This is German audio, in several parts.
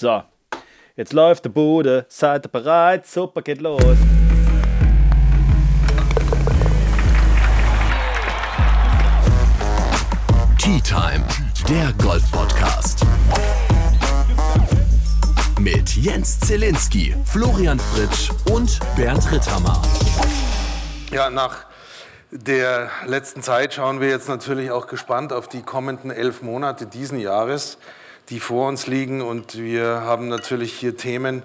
So, jetzt läuft die Bude, seid ihr bereit? Super, geht los. Tea Time, der Golf-Podcast. Mit Jens Zielinski, Florian Fritsch und Bernd Ritthammer. Ja, nach der letzten Zeit schauen wir jetzt natürlich auch gespannt auf die kommenden elf Monate diesen Jahres, die vor uns liegen. Und wir haben natürlich hier Themen,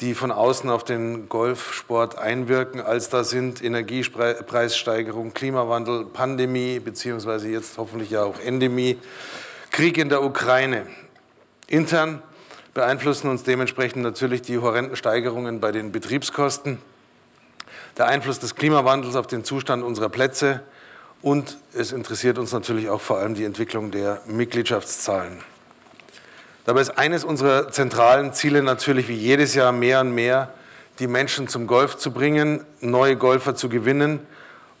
die von außen auf den Golfsport einwirken, als da sind Energiepreissteigerung, Klimawandel, Pandemie, beziehungsweise jetzt hoffentlich ja auch Endemie, Krieg in der Ukraine. Intern beeinflussen uns dementsprechend natürlich die horrenden Steigerungen bei den Betriebskosten der Einfluss des Klimawandels auf den Zustand unserer Plätze und es interessiert uns natürlich auch vor allem die Entwicklung der Mitgliedschaftszahlen. Dabei ist eines unserer zentralen Ziele natürlich wie jedes Jahr mehr und mehr, die Menschen zum Golf zu bringen, neue Golfer zu gewinnen.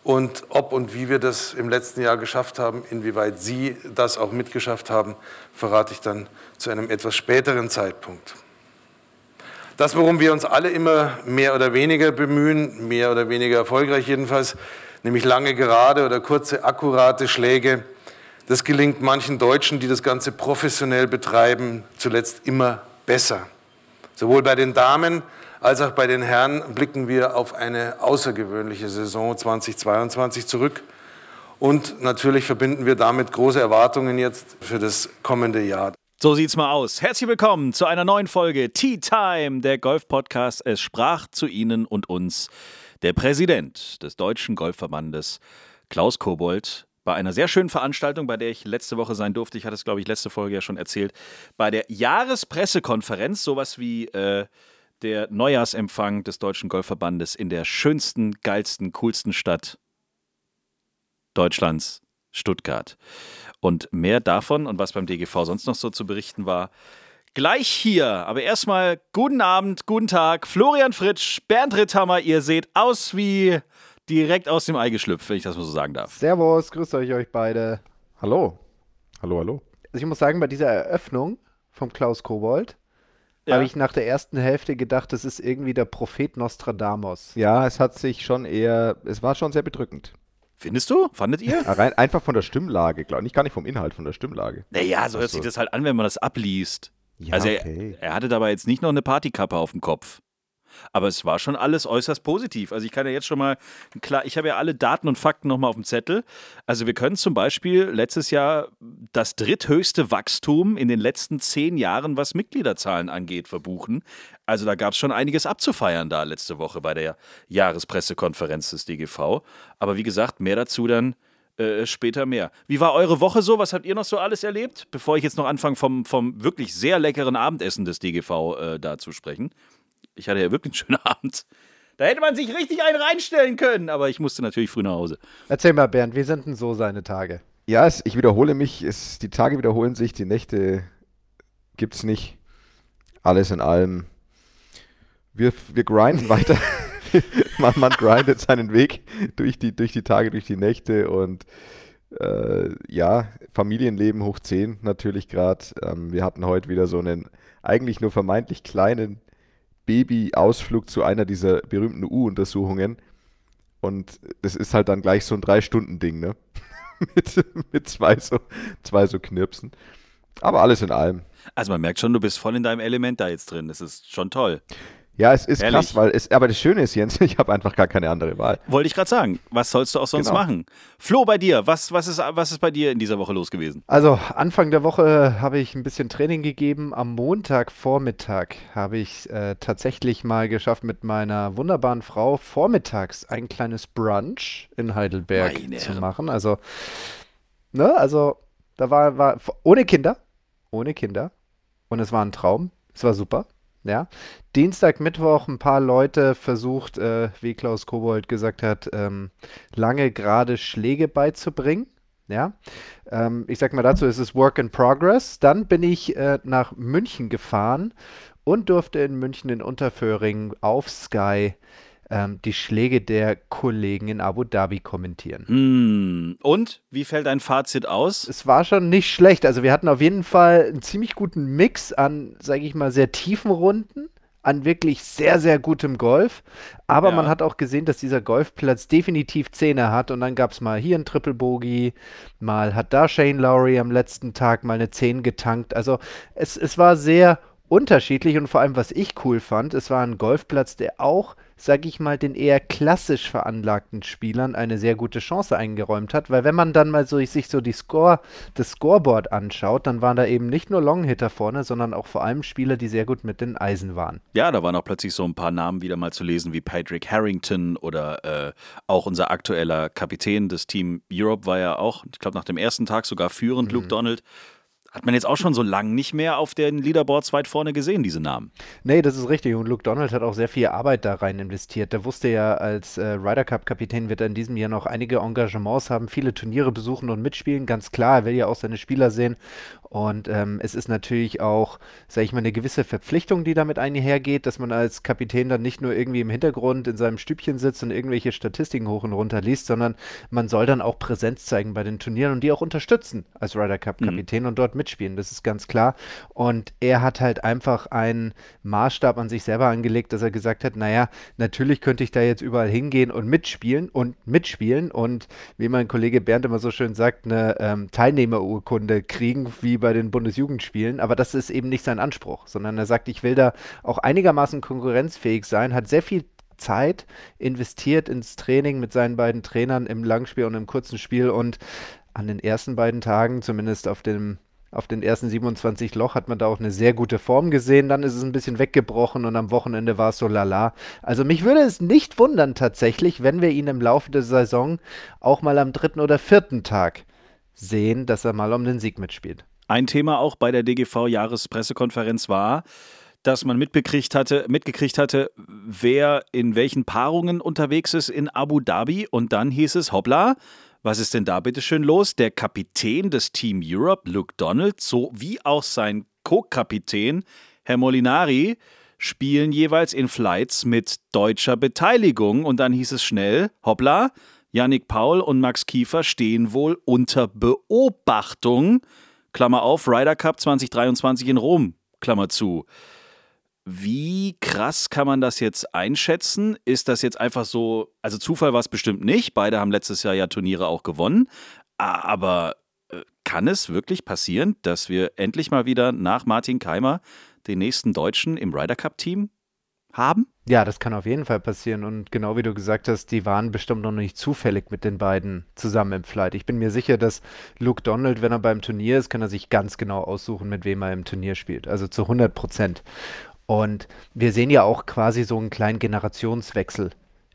Und ob und wie wir das im letzten Jahr geschafft haben, inwieweit Sie das auch mitgeschafft haben, verrate ich dann zu einem etwas späteren Zeitpunkt. Das, worum wir uns alle immer mehr oder weniger bemühen, mehr oder weniger erfolgreich jedenfalls, nämlich lange gerade oder kurze, akkurate Schläge, das gelingt manchen Deutschen, die das Ganze professionell betreiben, zuletzt immer besser. Sowohl bei den Damen als auch bei den Herren blicken wir auf eine außergewöhnliche Saison 2022 zurück. Und natürlich verbinden wir damit große Erwartungen jetzt für das kommende Jahr. So sieht's mal aus. Herzlich willkommen zu einer neuen Folge Tea Time, der Golf-Podcast. Es sprach zu Ihnen und uns der Präsident des Deutschen Golfverbandes, Klaus Kobold, bei einer sehr schönen Veranstaltung, bei der ich letzte Woche sein durfte. Ich hatte es, glaube ich, letzte Folge ja schon erzählt. Bei der Jahrespressekonferenz, sowas wie äh, der Neujahrsempfang des Deutschen Golfverbandes in der schönsten, geilsten, coolsten Stadt Deutschlands, Stuttgart. Und mehr davon und was beim DGV sonst noch so zu berichten war, gleich hier. Aber erstmal guten Abend, guten Tag, Florian Fritsch, Bernd Ritthammer. Ihr seht aus wie direkt aus dem Ei geschlüpft, wenn ich das mal so sagen darf. Servus, grüßt euch euch beide. Hallo. Hallo, hallo. Also ich muss sagen, bei dieser Eröffnung vom Klaus Kobold ja. habe ich nach der ersten Hälfte gedacht, das ist irgendwie der Prophet Nostradamus. Ja, es hat sich schon eher, es war schon sehr bedrückend. Findest du? Fandet ihr? Rein, einfach von der Stimmlage, glaube ich. Gar nicht vom Inhalt, von der Stimmlage. Naja, so hört sich das halt an, wenn man das abliest. Ja, also okay. er, er, hatte dabei jetzt nicht noch eine Partykappe auf dem Kopf. Aber es war schon alles äußerst positiv. Also ich kann ja jetzt schon mal, klar, ich habe ja alle Daten und Fakten nochmal auf dem Zettel. Also wir können zum Beispiel letztes Jahr das dritthöchste Wachstum in den letzten zehn Jahren, was Mitgliederzahlen angeht, verbuchen. Also da gab es schon einiges abzufeiern da letzte Woche bei der Jahrespressekonferenz des DGV. Aber wie gesagt, mehr dazu dann äh, später mehr. Wie war eure Woche so? Was habt ihr noch so alles erlebt? Bevor ich jetzt noch anfange, vom, vom wirklich sehr leckeren Abendessen des DGV äh, da zu sprechen. Ich hatte ja wirklich einen schönen Abend. Da hätte man sich richtig einen reinstellen können, aber ich musste natürlich früh nach Hause. Erzähl mal, Bernd, wie sind denn so seine Tage? Ja, es, ich wiederhole mich, es, die Tage wiederholen sich, die Nächte gibt es nicht. Alles in allem. Wir, wir grinden weiter. man, man grindet seinen Weg durch die, durch die Tage, durch die Nächte und äh, ja, Familienleben hoch 10 natürlich gerade. Ähm, wir hatten heute wieder so einen eigentlich nur vermeintlich kleinen Baby-Ausflug zu einer dieser berühmten U-Untersuchungen. Und das ist halt dann gleich so ein Drei-Stunden-Ding, ne? mit, mit zwei, so, zwei so Knirpsen. Aber alles in allem. Also man merkt schon, du bist voll in deinem Element da jetzt drin. Das ist schon toll. Ja, es ist Ehrlich? krass, weil es, aber das Schöne ist, Jens, ich habe einfach gar keine andere Wahl. Wollte ich gerade sagen. Was sollst du auch sonst genau. machen? Flo, bei dir, was, was, ist, was ist bei dir in dieser Woche los gewesen? Also, Anfang der Woche habe ich ein bisschen Training gegeben. Am Montagvormittag habe ich äh, tatsächlich mal geschafft, mit meiner wunderbaren Frau vormittags ein kleines Brunch in Heidelberg Meine zu machen. Also, ne, also, da war, war ohne Kinder. Ohne Kinder. Und es war ein Traum. Es war super. Ja. Dienstag, Mittwoch ein paar Leute versucht, äh, wie Klaus Kobold gesagt hat, ähm, lange gerade Schläge beizubringen. Ja. Ähm, ich sag mal dazu, es ist Work in Progress. Dann bin ich äh, nach München gefahren und durfte in München in Unterföhring auf Sky ähm, die Schläge der Kollegen in Abu Dhabi kommentieren. Mm. Und wie fällt dein Fazit aus? Es war schon nicht schlecht. Also wir hatten auf jeden Fall einen ziemlich guten Mix an, sage ich mal, sehr tiefen Runden an wirklich sehr, sehr gutem Golf. Aber ja. man hat auch gesehen, dass dieser Golfplatz definitiv Zähne hat. Und dann gab es mal hier ein Triple Bogey, mal hat da Shane Lowry am letzten Tag mal eine 10 getankt. Also es, es war sehr unterschiedlich und vor allem, was ich cool fand, es war ein Golfplatz, der auch, sag ich mal, den eher klassisch veranlagten Spielern eine sehr gute Chance eingeräumt hat, weil wenn man dann mal so sich so die Score, das Scoreboard anschaut, dann waren da eben nicht nur Longhitter vorne, sondern auch vor allem Spieler, die sehr gut mit den Eisen waren. Ja, da waren auch plötzlich so ein paar Namen wieder mal zu lesen, wie Patrick Harrington oder äh, auch unser aktueller Kapitän des Team Europe war ja auch, ich glaube, nach dem ersten Tag sogar führend, mhm. Luke Donald. Hat man jetzt auch schon so lange nicht mehr auf den Leaderboards weit vorne gesehen, diese Namen. Nee, das ist richtig. Und Luke Donald hat auch sehr viel Arbeit da rein investiert. Der wusste ja, als äh, Ryder Cup-Kapitän wird er in diesem Jahr noch einige Engagements haben, viele Turniere besuchen und mitspielen. Ganz klar, er will ja auch seine Spieler sehen. Und ähm, es ist natürlich auch, sage ich mal, eine gewisse Verpflichtung, die damit einhergeht, dass man als Kapitän dann nicht nur irgendwie im Hintergrund in seinem Stübchen sitzt und irgendwelche Statistiken hoch und runter liest, sondern man soll dann auch Präsenz zeigen bei den Turnieren und die auch unterstützen als Ryder Cup Kapitän mhm. und dort mitspielen. Das ist ganz klar. Und er hat halt einfach einen Maßstab an sich selber angelegt, dass er gesagt hat, naja, natürlich könnte ich da jetzt überall hingehen und mitspielen und mitspielen und wie mein Kollege Bernd immer so schön sagt, eine ähm, Teilnehmerurkunde kriegen, wie bei den Bundesjugendspielen, aber das ist eben nicht sein Anspruch, sondern er sagt, ich will da auch einigermaßen konkurrenzfähig sein, hat sehr viel Zeit investiert ins Training mit seinen beiden Trainern im Langspiel und im kurzen Spiel und an den ersten beiden Tagen, zumindest auf dem auf den ersten 27 Loch hat man da auch eine sehr gute Form gesehen. Dann ist es ein bisschen weggebrochen und am Wochenende war es so lala. Also mich würde es nicht wundern tatsächlich, wenn wir ihn im Laufe der Saison auch mal am dritten oder vierten Tag sehen, dass er mal um den Sieg mitspielt. Ein Thema auch bei der DGV-Jahrespressekonferenz war, dass man mitbekriegt hatte, mitgekriegt hatte, wer in welchen Paarungen unterwegs ist in Abu Dhabi. Und dann hieß es, hoppla, was ist denn da bitte schön los? Der Kapitän des Team Europe, Luke Donald, sowie auch sein Co-Kapitän, Herr Molinari, spielen jeweils in Flights mit deutscher Beteiligung. Und dann hieß es schnell, hoppla, Yannick Paul und Max Kiefer stehen wohl unter Beobachtung Klammer auf, Ryder Cup 2023 in Rom, Klammer zu. Wie krass kann man das jetzt einschätzen? Ist das jetzt einfach so, also Zufall war es bestimmt nicht, beide haben letztes Jahr ja Turniere auch gewonnen, aber äh, kann es wirklich passieren, dass wir endlich mal wieder nach Martin Keimer den nächsten Deutschen im Ryder Cup Team haben? Ja, das kann auf jeden Fall passieren. Und genau wie du gesagt hast, die waren bestimmt noch nicht zufällig mit den beiden zusammen im Flight. Ich bin mir sicher, dass Luke Donald, wenn er beim Turnier ist, kann er sich ganz genau aussuchen, mit wem er im Turnier spielt. Also zu 100 Prozent. Und wir sehen ja auch quasi so einen kleinen Generationswechsel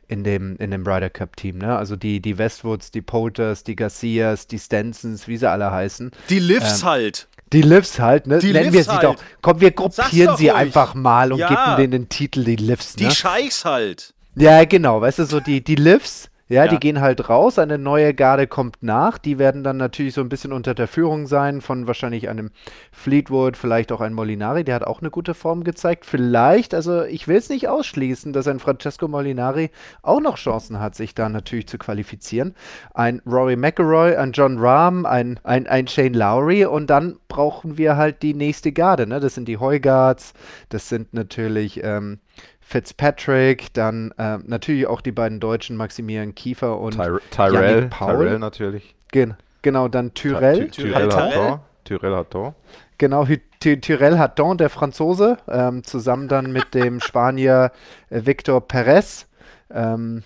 in dem, in dem Ryder Cup Team. Ne? Also die, die Westwoods, die Polters, die Garcias, die Stensons, wie sie alle heißen. Die Livs ähm, halt. Die Livs halt, ne? Die Nennen Livs wir sie halt. doch. Komm, wir gruppieren sie ruhig. einfach mal und ja. geben denen den Titel die Livs. Ne? Die Scheichs halt. Ja, genau. Weißt du, so die, die Livs ja, ja, die gehen halt raus, eine neue Garde kommt nach. Die werden dann natürlich so ein bisschen unter der Führung sein von wahrscheinlich einem Fleetwood, vielleicht auch ein Molinari, der hat auch eine gute Form gezeigt. Vielleicht, also ich will es nicht ausschließen, dass ein Francesco Molinari auch noch Chancen hat, sich da natürlich zu qualifizieren. Ein Rory McElroy, ein John Rahm, ein, ein, ein Shane Lowry und dann brauchen wir halt die nächste Garde. Ne? Das sind die Heugards, das sind natürlich ähm, Fitzpatrick, dann äh, natürlich auch die beiden Deutschen Maximilian Kiefer und Ty Tyrell, Paul. Tyrell natürlich. Gen genau, dann Tyrell. Ty Tyrell Hatton. Tyrell Hatton. Genau, Ty Tyrell Hatton, der Franzose, ähm, zusammen dann mit dem Spanier äh, Victor Perez. Ähm,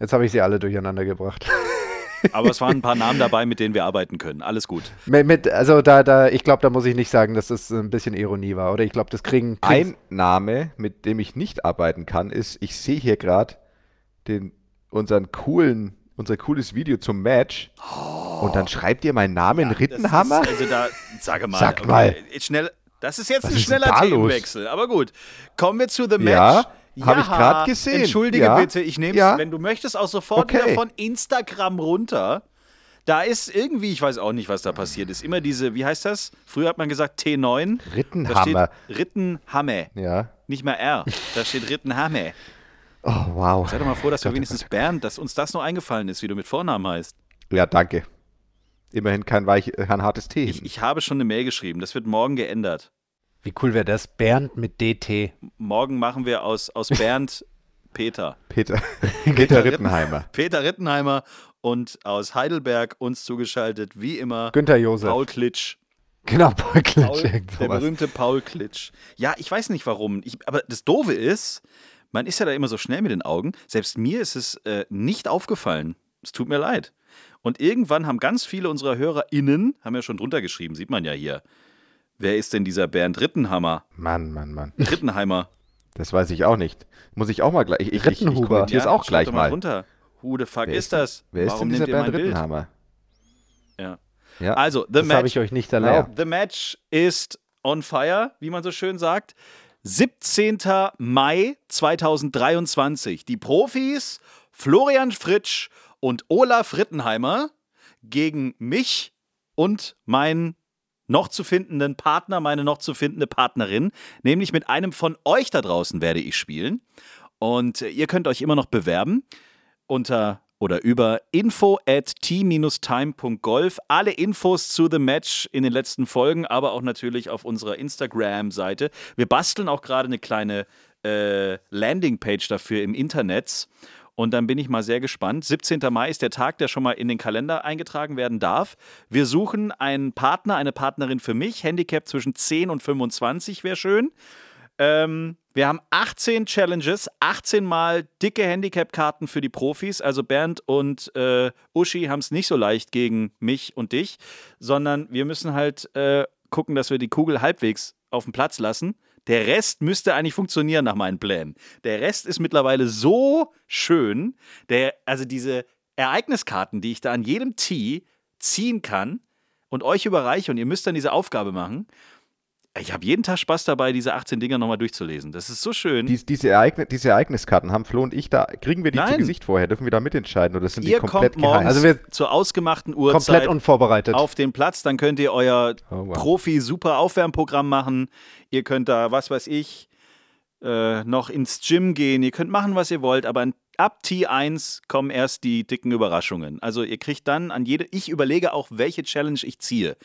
jetzt habe ich sie alle durcheinander gebracht. Aber es waren ein paar Namen dabei, mit denen wir arbeiten können. Alles gut. Mit, mit, also da, da, ich glaube, da muss ich nicht sagen, dass das ein bisschen Ironie war, oder? Ich glaube, das kriegen, kriegen. Ein Name, mit dem ich nicht arbeiten kann, ist, ich sehe hier gerade den unseren coolen, unser cooles Video zum Match. Oh. Und dann schreibt ihr meinen Namen ja, Rittenhammer? Ist, also da, sage mal. Sag mal. Okay, schnell, das ist jetzt Was ein schneller Themenwechsel, aber gut. Kommen wir zu The Match. Ja. Habe ich gerade gesehen. Entschuldige ja. bitte, ich nehme es, ja. wenn du möchtest, auch sofort okay. wieder von Instagram runter. Da ist irgendwie, ich weiß auch nicht, was da passiert ist. Immer diese, wie heißt das? Früher hat man gesagt T9. Rittenhammer. Rittenhammer. Ja. Nicht mehr R. Da steht Rittenhammer. Oh, wow. Sei doch mal froh, dass wir wenigstens Bernd, dass uns das noch eingefallen ist, wie du mit Vornamen heißt. Ja, danke. Immerhin kein, weich, kein hartes T. Ich, ich habe schon eine Mail geschrieben. Das wird morgen geändert. Wie cool wäre das? Bernd mit DT. Morgen machen wir aus, aus Bernd Peter. Peter. Peter Rittenheimer. Peter Rittenheimer und aus Heidelberg uns zugeschaltet, wie immer, Günther Josef. Paul Klitsch. Genau, Paul Klitsch. Paul, der berühmte Paul Klitsch. Ja, ich weiß nicht warum. Ich, aber das Doofe ist, man ist ja da immer so schnell mit den Augen. Selbst mir ist es äh, nicht aufgefallen. Es tut mir leid. Und irgendwann haben ganz viele unserer HörerInnen, haben ja schon drunter geschrieben, sieht man ja hier. Wer ist denn dieser Bernd Rittenhammer? Mann, Mann, Mann. Rittenheimer. Das weiß ich auch nicht. Muss ich auch mal gleich. Ich, ich, ich, ich kommentiere es ja, auch gleich mal. mal. Runter. Who the fuck wer ist, das? Wer ist Warum denn dieser Bernd mein Rittenhammer? Ja. Ja. Also, The Das Match. habe ich euch nicht erlaubt. The Match ist on fire, wie man so schön sagt. 17. Mai 2023. Die Profis Florian Fritsch und Olaf Rittenheimer gegen mich und meinen noch zu findenden Partner, meine noch zu findende Partnerin. Nämlich mit einem von euch da draußen werde ich spielen. Und ihr könnt euch immer noch bewerben unter oder über info at t-time.golf. Alle Infos zu The Match in den letzten Folgen, aber auch natürlich auf unserer Instagram-Seite. Wir basteln auch gerade eine kleine äh, Landingpage dafür im Internet. Und dann bin ich mal sehr gespannt. 17. Mai ist der Tag, der schon mal in den Kalender eingetragen werden darf. Wir suchen einen Partner, eine Partnerin für mich. Handicap zwischen 10 und 25 wäre schön. Ähm, wir haben 18 Challenges, 18 mal dicke Handicap-Karten für die Profis. Also Bernd und äh, Uschi haben es nicht so leicht gegen mich und dich, sondern wir müssen halt äh, gucken, dass wir die Kugel halbwegs auf den Platz lassen. Der Rest müsste eigentlich funktionieren nach meinen Plänen. Der Rest ist mittlerweile so schön. Der, also diese Ereigniskarten, die ich da an jedem Tee ziehen kann und euch überreiche und ihr müsst dann diese Aufgabe machen. Ich habe jeden Tag Spaß dabei, diese 18 Dinger nochmal durchzulesen. Das ist so schön. Dies, diese, Ereign diese Ereigniskarten haben Flo und ich da. Kriegen wir die Nein. zu Gesicht vorher? Dürfen wir da mitentscheiden oder sind ihr die komplett kommt morgens? Also wir- zur ausgemachten Komplett Uhrzeit unvorbereitet. auf den Platz. Dann könnt ihr euer Oh, wow. Profi-Super-Aufwärmprogramm machen. Ihr könnt da, was weiß ich, äh, noch ins Gym gehen. Ihr könnt machen, was ihr wollt, aber ab T1 kommen erst die dicken Überraschungen. Also ihr kriegt dann an jede, ich überlege auch, welche Challenge ich ziehe.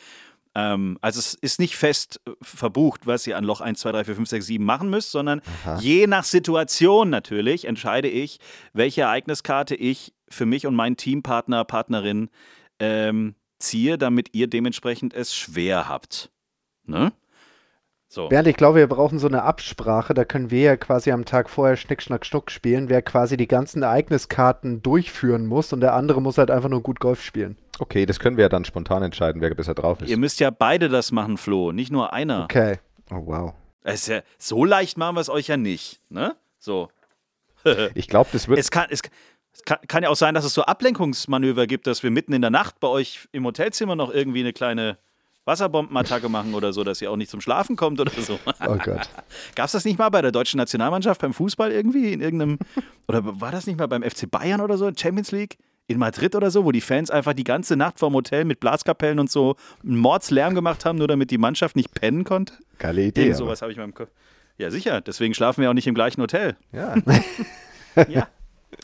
Ähm, also es ist nicht fest äh, verbucht, was ihr an Loch 1, 2, 3, 4, 5, 6, 7 machen müsst, sondern je nach Situation natürlich entscheide ich, welche Ereigniskarte ich für mich und meinen Teampartner, Partnerin ähm, ziehe, damit ihr dementsprechend es schwer habt. Ne? So. Bernd, ich glaube, wir brauchen so eine Absprache. Da können wir ja quasi am Tag vorher Schnick, Schnack, Schnuck spielen, wer quasi die ganzen Ereigniskarten durchführen muss und der andere muss halt einfach nur gut Golf spielen. Okay, das können wir ja dann spontan entscheiden, wer besser drauf ist. Ihr müsst ja beide das machen, Flo, nicht nur einer. Okay. Oh, wow. Ist ja, so leicht machen wir es euch ja nicht. Ne? So. Ich glaube, das wird. Es kann, es kann, kann ja auch sein, dass es so Ablenkungsmanöver gibt, dass wir mitten in der Nacht bei euch im Hotelzimmer noch irgendwie eine kleine Wasserbombenattacke machen oder so, dass ihr auch nicht zum Schlafen kommt oder so. Oh Gott. Gab es das nicht mal bei der deutschen Nationalmannschaft beim Fußball irgendwie in irgendeinem oder war das nicht mal beim FC Bayern oder so Champions League in Madrid oder so, wo die Fans einfach die ganze Nacht vorm Hotel mit Blaskapellen und so einen Mordslärm gemacht haben, nur damit die Mannschaft nicht pennen konnte? Geile Idee. Irgend sowas habe ich mal im Kopf. Ja, sicher. Deswegen schlafen wir auch nicht im gleichen Hotel. Ja. Ja.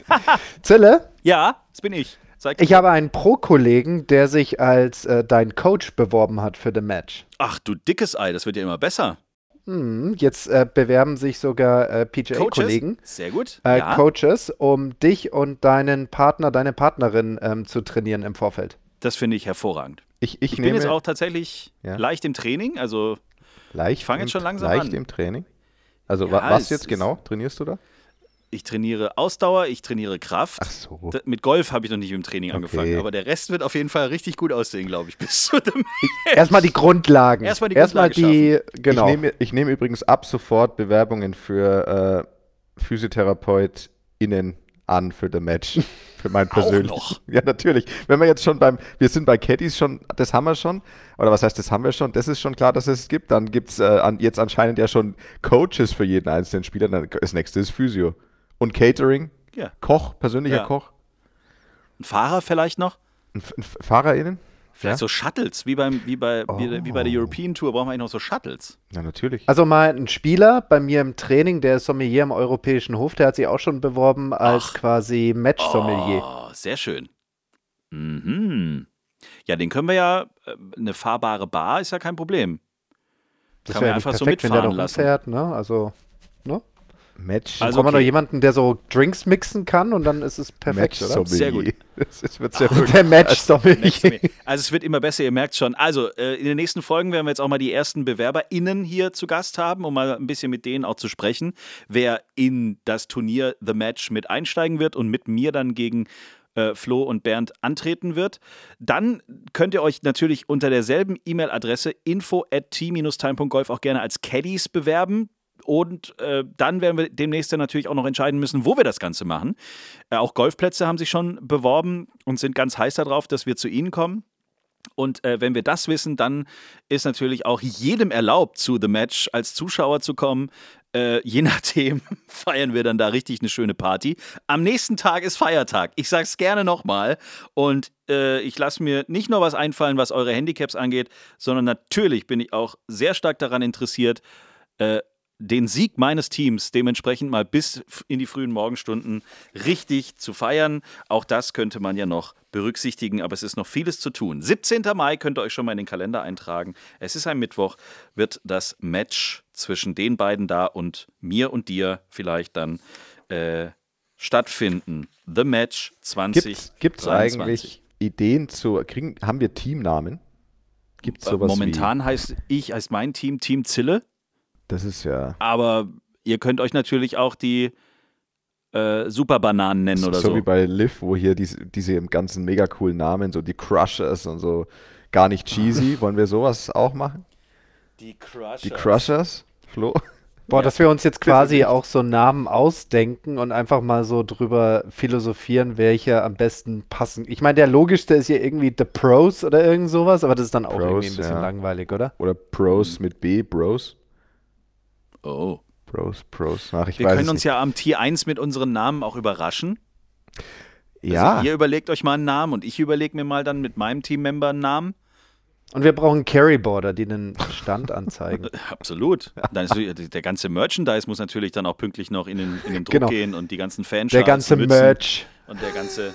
Zille, Ja, das bin ich. Ich habe einen Pro-Kollegen, der sich als äh, dein Coach beworben hat für The Match. Ach du dickes Ei, das wird ja immer besser. Hm, jetzt äh, bewerben sich sogar äh, PGA-Kollegen, Sehr gut. äh, ja, Coaches, um dich und deinen Partner, deine Partnerin ähm, zu trainieren im Vorfeld. das finde ich hervorragend. Ich, ich, Ich bin jetzt auch tatsächlich Ja. leicht im Training, also leicht, ich fang jetzt schon langsam leicht an. im Training. Also Ja, wa was jetzt genau trainierst du da? Ich trainiere Ausdauer, ich trainiere Kraft. Ach so. Mit Golf habe ich noch nicht im Training angefangen, aber der Rest wird auf jeden Fall richtig gut aussehen, glaube ich. Bis zu dem Erstmal die Grundlagen. Erstmal die Erstmal Grundlage die, genau. Ich nehme, ich nehme übrigens ab sofort Bewerbungen für äh, PhysiotherapeutInnen an für The Match. Für mein persönlich. noch? Ja, natürlich. Wenn wir jetzt schon beim, wir sind bei Caddies schon, das haben wir schon. Oder was heißt, das haben wir schon? Das ist schon klar, dass es gibt. Dann gibt es äh, an, jetzt anscheinend ja schon Coaches für jeden einzelnen Spieler. Dann, das nächste ist Physio. Und Catering. Ja. Koch, persönlicher Ja. Koch. Ein Fahrer vielleicht noch? Ein, F- ein FahrerInnen? Vielleicht ja? so Shuttles, wie, beim, wie, bei, oh. wie, wie, bei der European Tour brauchen wir eigentlich noch so Shuttles. Ja, natürlich. Also mal ein Spieler bei mir im Training, der ist Sommelier im Europäischen Hof, der hat sich auch schon beworben als Ach. quasi Match-Sommelier. Oh, sehr schön. Mhm. Ja, den können wir ja, äh, eine fahrbare Bar ist ja kein Problem. Das Kann man einfach perfekt, so mitfahren wenn der lassen. Fährt, ne? Also, ne? Match. Also okay. man noch jemanden, der so Drinks mixen kann und dann ist es perfekt, Match oder? Sehr gut. Das wird sehr oh, der Match Sommelier. Also es wird immer besser, ihr merkt schon. Also äh, in den nächsten Folgen werden wir jetzt auch mal die ersten BewerberInnen hier zu Gast haben, um mal ein bisschen mit denen auch zu sprechen, wer in das Turnier The Match mit einsteigen wird und mit mir dann gegen äh, Flo und Bernd antreten wird. Dann könnt ihr euch natürlich unter derselben E-Mail-Adresse info at t-time.golf auch gerne als Caddies bewerben. Und äh, dann werden wir demnächst dann natürlich auch noch entscheiden müssen, wo wir das Ganze machen. Äh, auch Golfplätze haben sich schon beworben und sind ganz heiß darauf, dass wir zu ihnen kommen. Und äh, wenn wir das wissen, dann ist natürlich auch jedem erlaubt, zu The Match als Zuschauer zu kommen. Äh, je nachdem feiern wir dann da richtig eine schöne Party. Am nächsten Tag ist Feiertag. Ich sage es gerne nochmal. Und äh, ich lasse mir nicht nur was einfallen, was eure Handicaps angeht, sondern natürlich bin ich auch sehr stark daran interessiert, äh, den Sieg meines Teams dementsprechend mal bis in die frühen Morgenstunden richtig zu feiern. Auch das könnte man ja noch berücksichtigen, aber es ist noch vieles zu tun. 17. Mai könnt ihr euch schon mal in den Kalender eintragen. Es ist ein Mittwoch, wird das Match zwischen den beiden da und mir und dir vielleicht dann äh, stattfinden. The Match 20. Gibt es eigentlich Ideen zu, kriegen, haben wir Teamnamen? Gibt's sowas Momentan wie? heißt ich, heißt mein Team Team Zille. Das ist ja. Aber ihr könnt euch natürlich auch die äh, Superbananen nennen oder so. So wie bei Liv, wo hier diese, diese ganzen mega coolen Namen, so die Crushers und so, gar nicht cheesy. Wollen wir sowas auch machen? Die Crushers. Die Crushers, Flo? Boah, dass wir uns jetzt quasi auch so Namen ausdenken und einfach mal so drüber philosophieren, welche am besten passen. Ich meine, der logischste ist ja irgendwie The Pros oder irgend sowas, aber das ist dann auch Pros, irgendwie ein bisschen ja. langweilig, oder? Oder Pros mit B, Bros. Oh. Pros, Pros. Ach, ich Wir weiß können uns nicht. ja am T1 mit unseren Namen auch überraschen. Ja. Also ihr überlegt euch mal einen Namen und ich überlege mir mal dann mit meinem Teammember einen Namen. Und wir brauchen Carryboarder, die den Stand anzeigen. Absolut. Dann ist, der ganze Merchandise muss natürlich dann auch pünktlich noch in den, in den Druck genau. gehen und die ganzen Fanschals. Der ganze Merch. Und der ganze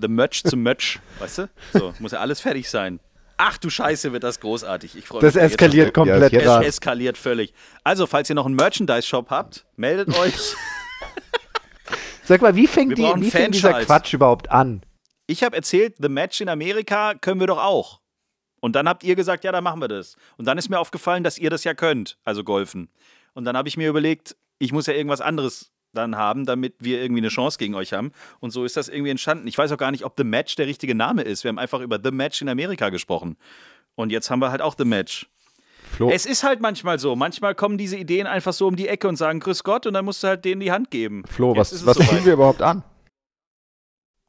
The Merch zum Merch, weißt du? So, muss ja alles fertig sein. Ach du Scheiße, wird das großartig. Ich freue mich. Das eskaliert komplett. Ja, es eskaliert völlig. Also, falls ihr noch einen Merchandise-Shop habt, meldet euch. Sag mal, wie fängt, die, wie fängt dieser Quatsch überhaupt an? Ich habe erzählt, The Match in Amerika können wir doch auch. Und dann habt ihr gesagt, ja, dann machen wir das. Und dann ist mir aufgefallen, dass ihr das ja könnt, also golfen. Und dann habe ich mir überlegt, ich muss ja irgendwas anderes dann haben, damit wir irgendwie eine Chance gegen euch haben. Und so ist das irgendwie entstanden. Ich weiß auch gar nicht, ob The Match der richtige Name ist. Wir haben einfach über The Match in Amerika gesprochen. Und jetzt haben wir halt auch The Match. Flo. Es ist halt manchmal so. Manchmal kommen diese Ideen einfach so um die Ecke und sagen Grüß Gott und dann musst du halt denen die Hand geben. Flo, jetzt was, was so ziehen wir überhaupt an?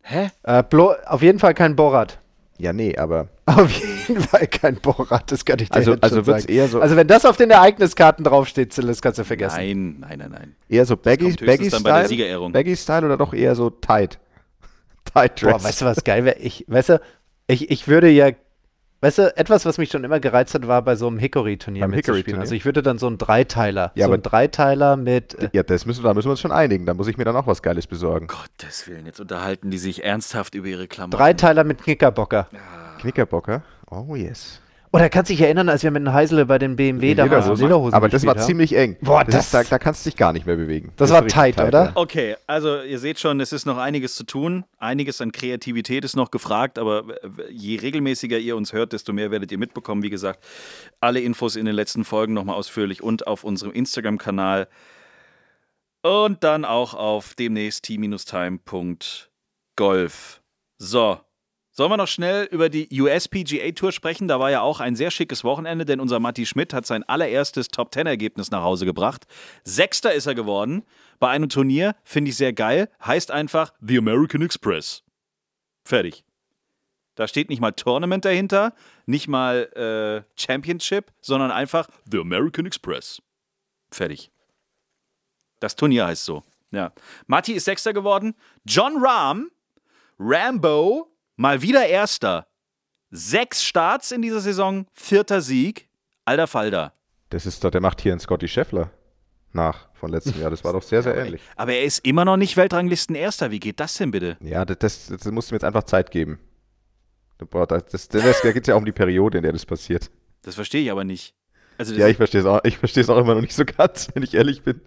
Hä? Äh, auf jeden Fall kein Borat. Ja, nee, aber. Auf jeden Fall kein Borat, das kann ich dir also, also wird's sagen. Eher so also wenn das auf den Ereigniskarten draufsteht, das kannst du vergessen. Nein, nein, nein, nein. Eher so Baggy-Style Baggy Style oder doch eher so tight? Tight Dress. Boah, weißt du, was geil wäre? Ich, weißt du, ich, ich würde ja Weißt du, etwas, was mich schon immer gereizt hat, war bei so einem Hickory-Turnier mitzuspielen. Hickory also ich würde dann so einen Dreiteiler, ja, so einen Dreiteiler mit... Äh ja, das müssen, da müssen wir uns schon einigen. Da muss ich mir dann auch was Geiles besorgen. Gottes Willen, jetzt unterhalten die sich ernsthaft über ihre Klamotten. Dreiteiler mit Knickerbocker. Ja. Knickerbocker? Oh yes. Oder kannst du dich erinnern, als wir mit Heisele bei den BMW da Lederhosen. Lederhosen Aber das war haben? ziemlich eng. Boah, das, das ist, da, da, kannst du dich gar nicht mehr bewegen. Das, das war tight, tight, oder? Okay, also ihr seht schon, es ist noch einiges zu tun. Einiges an Kreativität ist noch gefragt, aber je regelmäßiger ihr uns hört, desto mehr werdet ihr mitbekommen. Wie gesagt, alle Infos in den letzten Folgen nochmal ausführlich und auf unserem Instagram-Kanal. Und dann auch auf demnächst t-time.golf. So, Sollen wir noch schnell über die USPGA Tour sprechen? Da war ja auch ein sehr schickes Wochenende, denn unser Matti Schmidt hat sein allererstes Top Ten Ergebnis nach Hause gebracht. Sechster ist er geworden bei einem Turnier, finde ich sehr geil. Heißt einfach The American Express. Fertig. Da steht nicht mal Tournament dahinter, nicht mal äh, Championship, sondern einfach The American Express. Fertig. Das Turnier heißt so. Ja. Matti ist Sechster geworden. John Rahm, Rambo, Mal wieder Erster. Sechs Starts in dieser Saison, vierter Sieg. Alter Falter. Das ist doch, der macht hier einen Scotty Scheffler nach von letztem Jahr. Das war doch sehr, sehr ähnlich. Aber er ist immer noch nicht Weltranglisten-Erster. Wie geht das denn bitte? Ja, das, das, das musst du mir jetzt einfach Zeit geben. Das, das, das, da geht es ja um die Periode, in der das passiert. Das verstehe ich aber nicht. Also ja, ich verstehe es auch, ich verstehe es auch immer noch nicht so ganz, wenn ich ehrlich bin.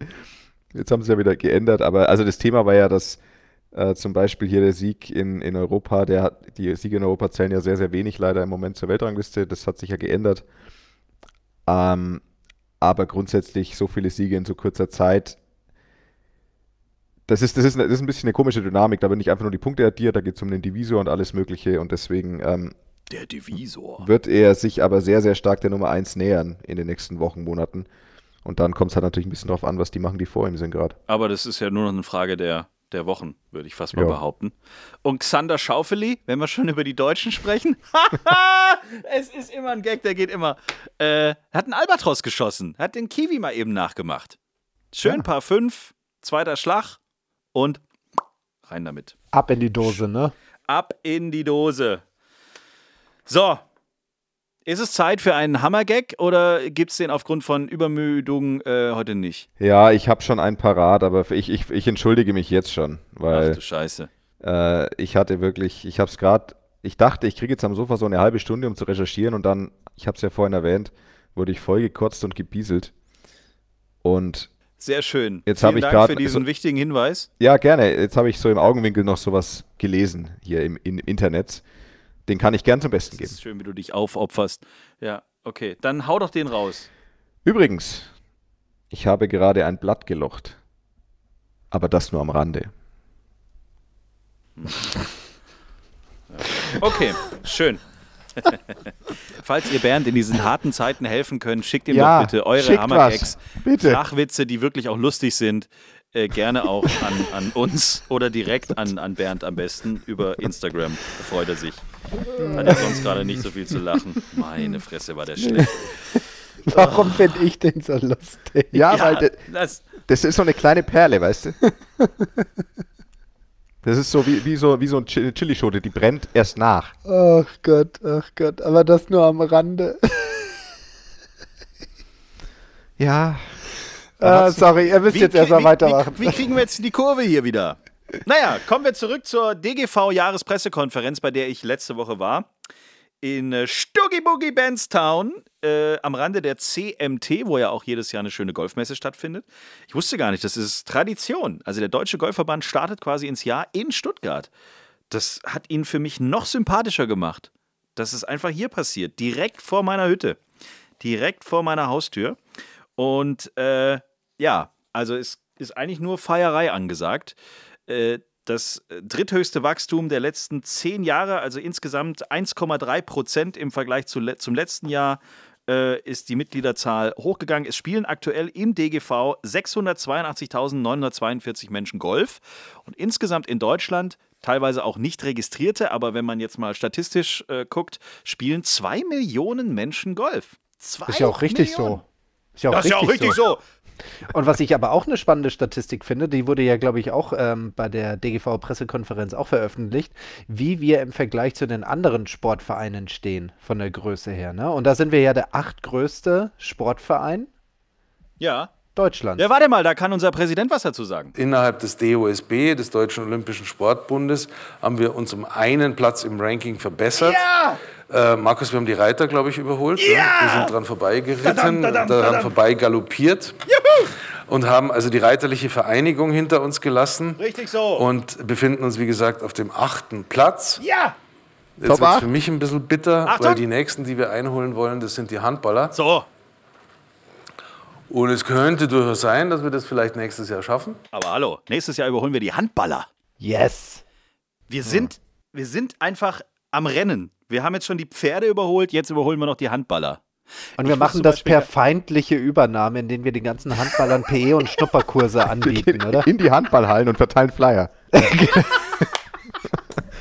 Jetzt haben sie ja wieder geändert, aber also das Thema war ja, dass äh, zum Beispiel hier der Sieg in, in Europa, der hat, die Siege in Europa zählen ja sehr, sehr wenig leider im Moment zur Weltrangliste. Das hat sich ja geändert. Ähm, aber grundsätzlich so viele Siege in so kurzer Zeit, das ist, das ist, das ist ein bisschen eine komische Dynamik. Da wird nicht einfach nur die Punkte addiert, da geht es um den Divisor und alles Mögliche und deswegen ähm, der Divisor. Wird er sich aber sehr, sehr stark der Nummer 1 nähern in den nächsten Wochen, Monaten. Und dann kommt es halt natürlich ein bisschen drauf an, was die machen, die vor ihm sind gerade. Aber das ist ja nur noch eine Frage der, der Wochen, würde ich fast mal ja. behaupten. Und Xander Schaufeli, wenn wir schon über die Deutschen sprechen, es ist immer ein Gag, der geht immer. Äh, hat einen Albatros geschossen, hat den Kiwi mal eben nachgemacht. Schön ja. Paar 5, zweiter Schlag und rein damit. Ab in die Dose, ne? Ab in die Dose. So. Ist es Zeit für einen Hammergag oder gibt es den aufgrund von Übermüdung äh, heute nicht? Ja, ich habe schon ein parat, aber ich, ich, ich entschuldige mich jetzt schon, weil. Ach du Scheiße. Äh, ich hatte wirklich, ich habe es gerade, ich dachte, ich kriege jetzt am Sofa so eine halbe Stunde, um zu recherchieren und dann, ich habe es ja vorhin erwähnt, wurde ich voll gekotzt und gebieselt. Und sehr schön. Jetzt habe ich gerade für diesen so, wichtigen Hinweis. Ja, gerne. Jetzt habe ich so im Augenwinkel noch sowas gelesen hier im, im Internet. Den kann ich gern zum Besten geben. Das ist schön, wie du dich aufopferst. Ja, okay. Dann hau doch den raus. Übrigens, ich habe gerade ein Blatt gelocht. Aber das nur am Rande. Okay, schön. Falls ihr Bernd in diesen harten Zeiten helfen könnt, schickt ihm ja, doch bitte eure Hammergags, Flachwitze, die wirklich auch lustig sind äh, gerne auch an, an uns oder direkt an, an Bernd am besten über Instagram. Freut er sich. Hat ja sonst gerade nicht so viel zu lachen. Meine Fresse war der schlecht. Warum finde ich den so lustig? Ja, ja weil das, das ist so eine kleine Perle, weißt du? Das ist so wie, wie so, wie so eine Chilischote, die brennt erst nach. Ach Gott, ach Gott, aber das nur am Rande. Ja, Ah, sorry, ihr müsst wie, jetzt erstmal weitermachen. Wie, wie, kriegen wir jetzt die Kurve hier wieder? Naja, kommen wir zurück zur DGV-Jahrespressekonferenz, bei der ich letzte Woche war. In äh, Stuggy Boogie Bandstown, äh, am Rande der CMT, wo ja auch jedes Jahr eine schöne Golfmesse stattfindet. Ich wusste gar nicht, das ist Tradition. Also der Deutsche Golfverband startet quasi ins Jahr in Stuttgart. Das hat ihn für mich noch sympathischer gemacht. Das ist einfach hier passiert, direkt vor meiner Hütte, direkt vor meiner Haustür. Und äh, ja, also es ist eigentlich nur Feierei angesagt. Äh, das dritthöchste Wachstum der letzten zehn Jahre, also insgesamt 1,3 Prozent im Vergleich zu, zum letzten Jahr, äh, ist die Mitgliederzahl hochgegangen. Es spielen aktuell im DGV 682.942 Menschen Golf und insgesamt in Deutschland teilweise auch nicht registrierte, aber wenn man jetzt mal statistisch äh, guckt, spielen zwei Millionen Menschen Golf. Zwei ist ja auch richtig Millionen. so. Ist ja auch das ist ja auch richtig so. so. Und was ich aber auch eine spannende Statistik finde, die wurde ja, glaube ich, auch ähm, bei der DGV-Pressekonferenz auch veröffentlicht, wie wir im Vergleich zu den anderen Sportvereinen stehen, von der Größe her. Ne? Und da sind wir ja der achtgrößte Sportverein. Ja. Deutschland. Ja, warte mal, da kann unser Präsident was dazu sagen. Innerhalb des DOSB, des Deutschen Olympischen Sportbundes, haben wir uns um einen Platz im Ranking verbessert. Ja! Äh, Markus, wir haben die Reiter, glaube ich, überholt. Ja! Ne? Wir sind dran vorbeigeritten, daran vorbei galoppiert. Juhu! Und haben also die reiterliche Vereinigung hinter uns gelassen. Richtig so. Und befinden uns, wie gesagt, auf dem achten Platz. Ja! Jetzt wird es für mich ein bisschen bitter, Achtung. weil die nächsten, die wir einholen wollen, das sind die Handballer. So. Und es könnte durchaus sein, dass wir das vielleicht nächstes Jahr schaffen. Aber hallo, nächstes Jahr überholen wir die Handballer. Yes. Wir sind, wir sind einfach am Rennen. Wir haben jetzt schon die Pferde überholt, jetzt überholen wir noch die Handballer. Und wir ich machen das per feindliche Übernahme, indem wir den ganzen Handballern PE und Schnupperkurse anbieten, oder? In die Handballhallen und verteilen Flyer.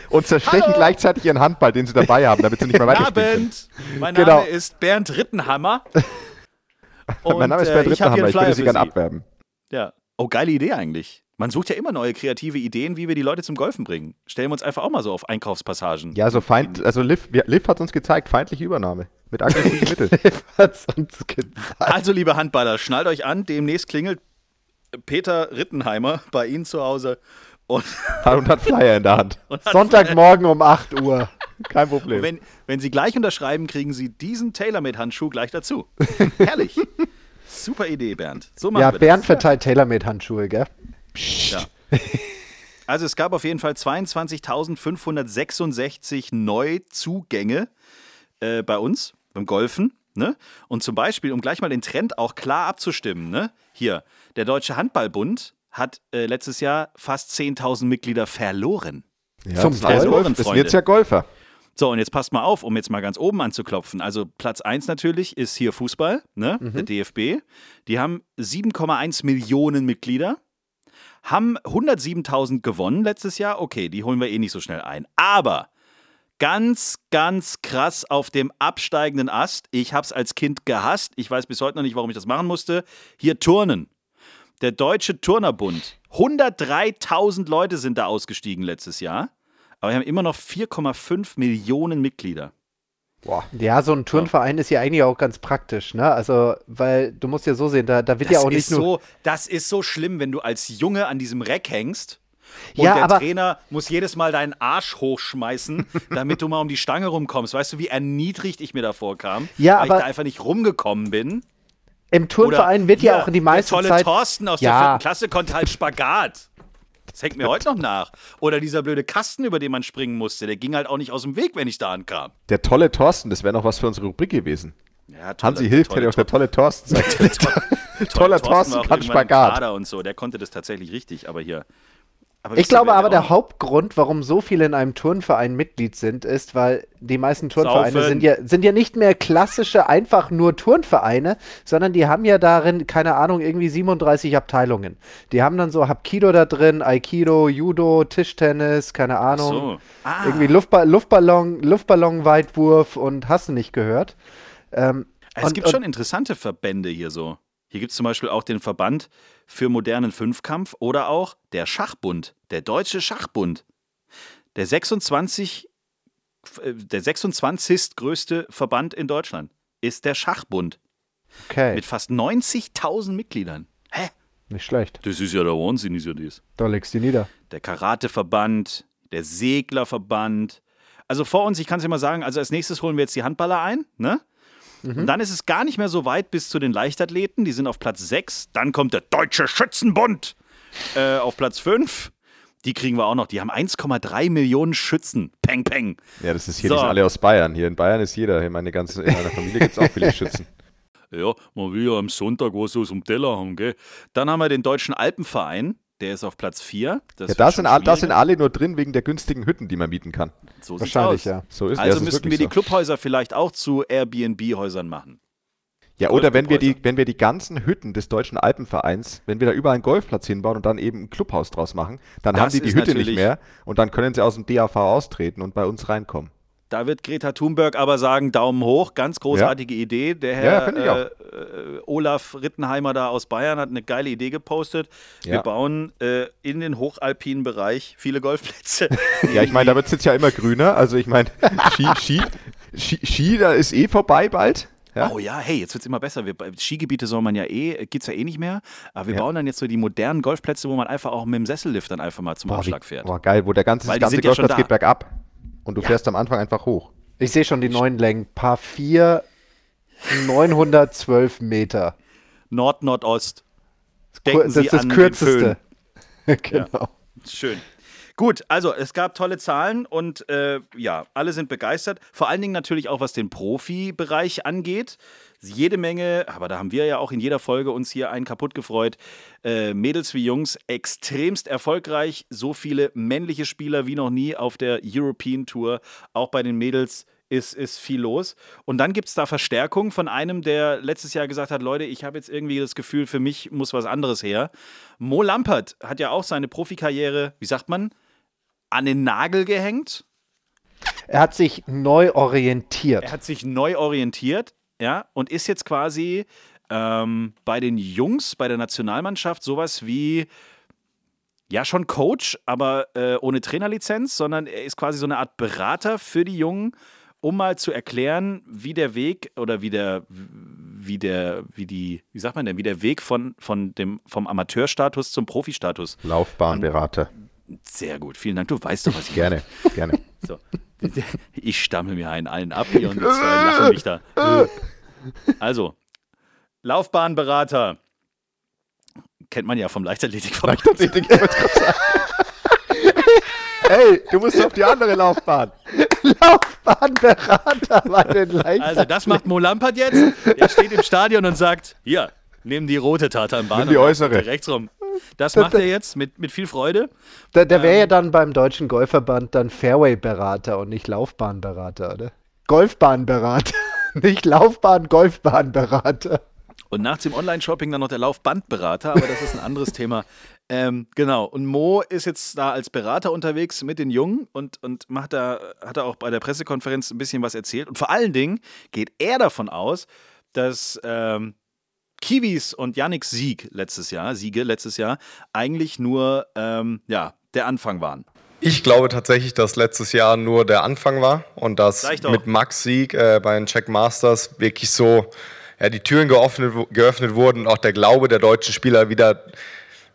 und zerstechen Hallo. gleichzeitig ihren Handball, den sie dabei haben, damit sie nicht mehr weiterspielen Abend. Mein Name genau. ist Bernd Rittenhammer. Und, mein Name ist Bernd äh, Rittenhammer, ich, ich würde Sie gerne abwerben. Ja. Oh, geile Idee eigentlich. Man sucht ja immer neue kreative Ideen, wie wir die Leute zum Golfen bringen. Stellen wir uns einfach auch mal so auf Einkaufspassagen. Ja, so Feind, also Liv, Liv hat uns gezeigt, feindliche Übernahme. Mit aggressiven Mitteln. also, liebe Handballer, schnallt euch an, demnächst klingelt Peter Rittenheimer bei Ihnen zu Hause und, und hat Flyer in der Hand. Sonntagmorgen um 8 Uhr. Kein Problem. Wenn, wenn, Sie gleich unterschreiben, kriegen Sie diesen TaylorMade-Handschuh gleich dazu. Herrlich. Super Idee, Bernd. So machen ja, wir Bernd das. verteilt TaylorMade-Handschuhe, gell? Ja. Also es gab auf jeden Fall 22.566 Neuzugänge äh, bei uns beim Golfen. Ne? Und zum Beispiel, um gleich mal den Trend auch klar abzustimmen, ne? hier, der Deutsche Handballbund hat äh, letztes Jahr fast 10.000 Mitglieder verloren. Ja, zum verloren, das wird ja Golfer. So, und jetzt passt mal auf, um jetzt mal ganz oben anzuklopfen. Also Platz 1 natürlich ist hier Fußball, ne? Mhm. der DFB. Die haben 7,1 Millionen Mitglieder haben 107.000 gewonnen letztes Jahr. Okay, die holen wir eh nicht so schnell ein. Aber ganz, ganz krass auf dem absteigenden Ast. Ich habe es als Kind gehasst. Ich weiß bis heute noch nicht, warum ich das machen musste. Hier Turnen. Der Deutsche Turnerbund. 103.000 Leute sind da ausgestiegen letztes Jahr. Aber wir haben immer noch 4,5 Millionen Mitglieder. Boah. Ja, so ein Turnverein ja. ist ja eigentlich auch ganz praktisch, ne? Also, weil du musst ja so sehen, da, da wird das ja auch nicht nur. So, das ist so schlimm, wenn du als Junge an diesem Reck hängst und ja, der aber, Trainer muss jedes Mal deinen Arsch hochschmeißen, damit du mal um die Stange rumkommst. Weißt du, wie erniedrigt ich mir davor kam? Ja, weil aber, ich da einfach nicht rumgekommen bin. Im Turnverein wird ja auch in die meiste der tolle Zeit. Thorsten aus ja. der vierten Klasse konnte halt Spagat. Das hängt mir heute noch nach. Oder dieser blöde Kasten, über den man springen musste, der ging halt auch nicht aus dem Weg, wenn ich da ankam. Der tolle Thorsten, das wäre noch was für unsere Rubrik gewesen. Ja, tolle, Hansi hilft, hätte auch der tolle Thorsten sagt. tolle, tolle, tolle Thorsten kann Spagat. Und so, der konnte das tatsächlich richtig, aber hier ich glaube aber, der Hauptgrund, warum so viele in einem Turnverein Mitglied sind, ist, weil die meisten Turnvereine sind ja, sind ja nicht mehr klassische, einfach nur Turnvereine, sondern die haben ja darin, keine Ahnung, irgendwie 37 Abteilungen. Die haben dann so Hapkido da drin, Aikido, Judo, Tischtennis, keine Ahnung. So. Ah. Irgendwie Luftba Luftballon, Luftballonweitwurf und hast du nicht gehört. Ähm, es und, gibt schon interessante Verbände hier so. Hier gibt es zum Beispiel auch den Verband für modernen Fünfkampf oder auch der Schachbund, der Deutsche Schachbund. Der 26, äh, der 26. größte Verband in Deutschland ist der Schachbund. Okay. Mit fast 90.000 Mitgliedern. Hä? Nicht schlecht. Das ist ja der Wahnsinn, ist ja das. Da legst du nieder. Der Karateverband, der Seglerverband. Also vor uns, ich kann es dir mal sagen, also als nächstes holen wir jetzt die Handballer ein, ne? Mhm. Und dann ist es gar nicht mehr so weit bis zu den Leichtathleten. Die sind auf Platz 6. Dann kommt der Deutsche Schützenbund äh, auf Platz 5. Die kriegen wir auch noch. Die haben 1,3 Millionen Schützen. Peng, peng. Ja, das ist hier, so. die sind alle aus Bayern. Hier in Bayern ist jeder. Meine ganze, in meiner Familie gibt es auch viele Schützen. Ja, man will ja am Sonntag was aus dem Teller haben, gell? Dann haben wir den Deutschen Alpenverein. Der ist auf Platz 4. ja, da sind, da sind alle nur drin wegen der günstigen Hütten, die man mieten kann. So Wahrscheinlich, ja. So ist, also müssten wir so. die Clubhäuser vielleicht auch zu Airbnb-Häusern machen. Ja, oder wenn wir, die, wenn wir die ganzen Hütten des Deutschen Alpenvereins, wenn wir da überall einen Golfplatz hinbauen und dann eben ein Clubhaus draus machen, dann das haben die die Hütte nicht mehr und dann können sie aus dem DAV austreten und bei uns reinkommen. Da wird Greta Thunberg aber sagen, Daumen hoch, ganz großartige ja. Idee. Der Herr ja, äh, äh, Olaf Rittenheimer da aus Bayern hat eine geile Idee gepostet. Ja. Wir bauen äh, in den hochalpinen Bereich viele Golfplätze. ja, ich meine, da wird es jetzt ja immer grüner. Also ich meine, Ski, Ski, Ski, Ski, da ist eh vorbei bald. Ja? Oh ja, hey, jetzt wird es immer besser. Wir, Skigebiete soll man ja eh, gibt es ja eh nicht mehr. Aber wir ja. bauen dann jetzt so die modernen Golfplätze, wo man einfach auch mit dem Sessellift dann einfach mal zum boah, Aufschlag fährt. Boah, geil, wo der ganze, ganze Golfplatz ja geht bergab. Und du ja. fährst am Anfang einfach hoch. Ich sehe schon die neuen Längen. Paar 4, 912 Meter. Nord-Nordost. Denken das ist das kürzeste. genau. Ja. Schön. Gut, also es gab tolle Zahlen und äh, ja, alle sind begeistert. Vor allen Dingen natürlich auch, was den Profibereich angeht jede Menge, aber da haben wir ja auch in jeder Folge uns hier einen kaputt gefreut. Äh, Mädels wie Jungs, extremst erfolgreich. So viele männliche Spieler wie noch nie auf der European Tour. Auch bei den Mädels ist, ist viel los. Und dann gibt es da Verstärkung von einem, der letztes Jahr gesagt hat: Leute, ich habe jetzt irgendwie das Gefühl, für mich muss was anderes her. Mo Lampert hat ja auch seine Profikarriere, wie sagt man, an den Nagel gehängt. Er hat sich neu orientiert. Er hat sich neu orientiert ja, und ist jetzt quasi ähm, bei den Jungs, bei der Nationalmannschaft sowas wie ja schon Coach, aber äh, ohne Trainerlizenz, sondern er ist quasi so eine Art Berater für die Jungen, um mal zu erklären, wie der Weg oder wie der, wie der, wie die, wie sagt man denn, wie der Weg von, von dem, vom Amateurstatus zum Profistatus. Laufbahnberater. Sehr gut, vielen Dank. Du weißt doch, was ich Gerne, gerne. So. Ich stammel mir einen allen ab hier und die zwei lachen mich da. Also, Laufbahnberater. Kennt man ja vom Leichtathletikverband. Leichtathletik. Hey, du musst auf die andere Laufbahn. Laufbahnberater bei den Leichtathleten. Also, das macht Mo Lampert jetzt. Der steht im Stadion und sagt: Hier, nimm die rote Tatanbahn. Nimm die äußere. Rechts rum. Das macht er jetzt mit, mit viel Freude. Der, der wäre Ähm. ja dann beim Deutschen Golfverband dann Fairway-Berater und nicht Laufbahnberater, oder? Golfbahnberater. nicht Laufbahn, Golfbahnberater. Und nachts im Online-Shopping dann noch der Laufbandberater, aber das ist ein anderes Thema. Ähm, genau. Und Mo ist jetzt da als Berater unterwegs mit den Jungen und, und macht da, hat er auch bei der Pressekonferenz ein bisschen was erzählt. Und vor allen Dingen geht er davon aus, dass ähm, Kiwis und Yannicks Sieg letztes Jahr, Siege letztes Jahr, eigentlich nur ähm, ja, der Anfang waren. Ich glaube tatsächlich, dass letztes Jahr nur der Anfang war und dass mit Max Sieg äh, bei den Czech Masters wirklich so ja, die Türen geöffnet, geöffnet wurden und auch der Glaube der deutschen Spieler wieder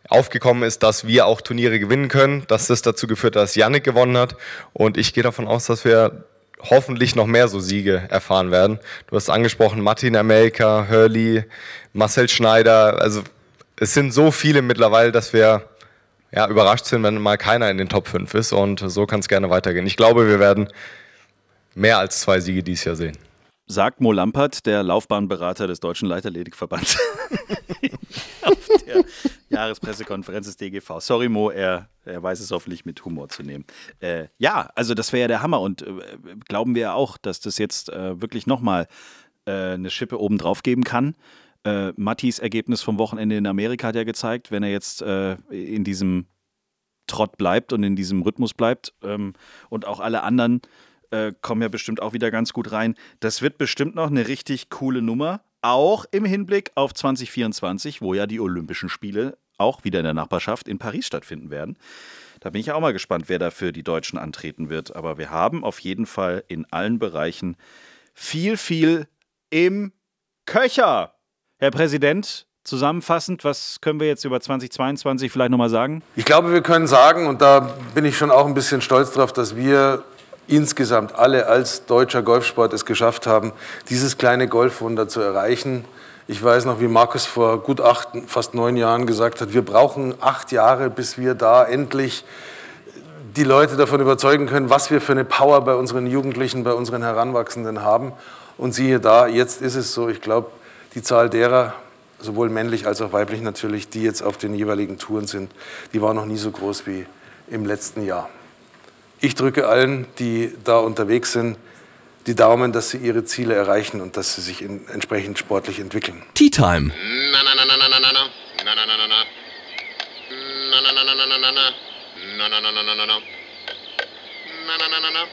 aufgekommen ist, dass wir auch Turniere gewinnen können, dass das dazu geführt hat, dass Yannick gewonnen hat und ich gehe davon aus, dass wir hoffentlich noch mehr so Siege erfahren werden. Du hast angesprochen, Martin Amerika, Hurley, Marcel Schneider, also es sind so viele mittlerweile, dass wir ja, überrascht sind, wenn mal keiner in den Top 5 ist. Und so kann es gerne weitergehen. Ich glaube, wir werden mehr als zwei Siege dieses Jahr sehen. Sagt Mo Lampert, der Laufbahnberater des Deutschen Leichtathletikverbands. Auf der Jahrespressekonferenz des DGV. Sorry, Mo, er, er weiß es hoffentlich mit Humor zu nehmen. Äh, ja, also das wäre ja der Hammer und äh, glauben wir ja auch, dass das jetzt äh, wirklich nochmal äh, eine Schippe obendrauf geben kann. Äh, Mattis Ergebnis vom Wochenende in Amerika hat ja gezeigt, wenn er jetzt äh, in diesem Trott bleibt und in diesem Rhythmus bleibt ähm, und auch alle anderen äh, kommen ja bestimmt auch wieder ganz gut rein. Das wird bestimmt noch eine richtig coole Nummer, auch im Hinblick auf 2024, wo ja die Olympischen Spiele auch wieder in der Nachbarschaft in Paris stattfinden werden. Da bin ich ja auch mal gespannt, wer da für die Deutschen antreten wird. Aber wir haben auf jeden Fall in allen Bereichen viel, viel im Köcher. Herr Präsident, zusammenfassend, was können wir jetzt über 2022 vielleicht nochmal sagen? Ich glaube, wir können sagen, und da bin ich schon auch ein bisschen stolz drauf, dass wir insgesamt alle als deutscher Golfsport es geschafft haben, dieses kleine Golfwunder zu erreichen. Ich weiß noch, wie Markus vor gut acht, fast neun Jahren gesagt hat, wir brauchen acht Jahre, bis wir da endlich die Leute davon überzeugen können, was wir für eine Power bei unseren Jugendlichen, bei unseren Heranwachsenden haben. Und siehe da, jetzt ist es so, ich glaube, die Zahl derer, sowohl männlich als auch weiblich natürlich, die jetzt auf den jeweiligen Touren sind, die war noch nie so groß wie im letzten Jahr. Ich drücke allen, die da unterwegs sind, die Daumen, dass sie ihre Ziele erreichen und dass sie sich in, entsprechend sportlich entwickeln. Tea Time. Na na na na na na na na. Na na na na na. Na na na na na na na na. Na na na na na na na. Na na na na na.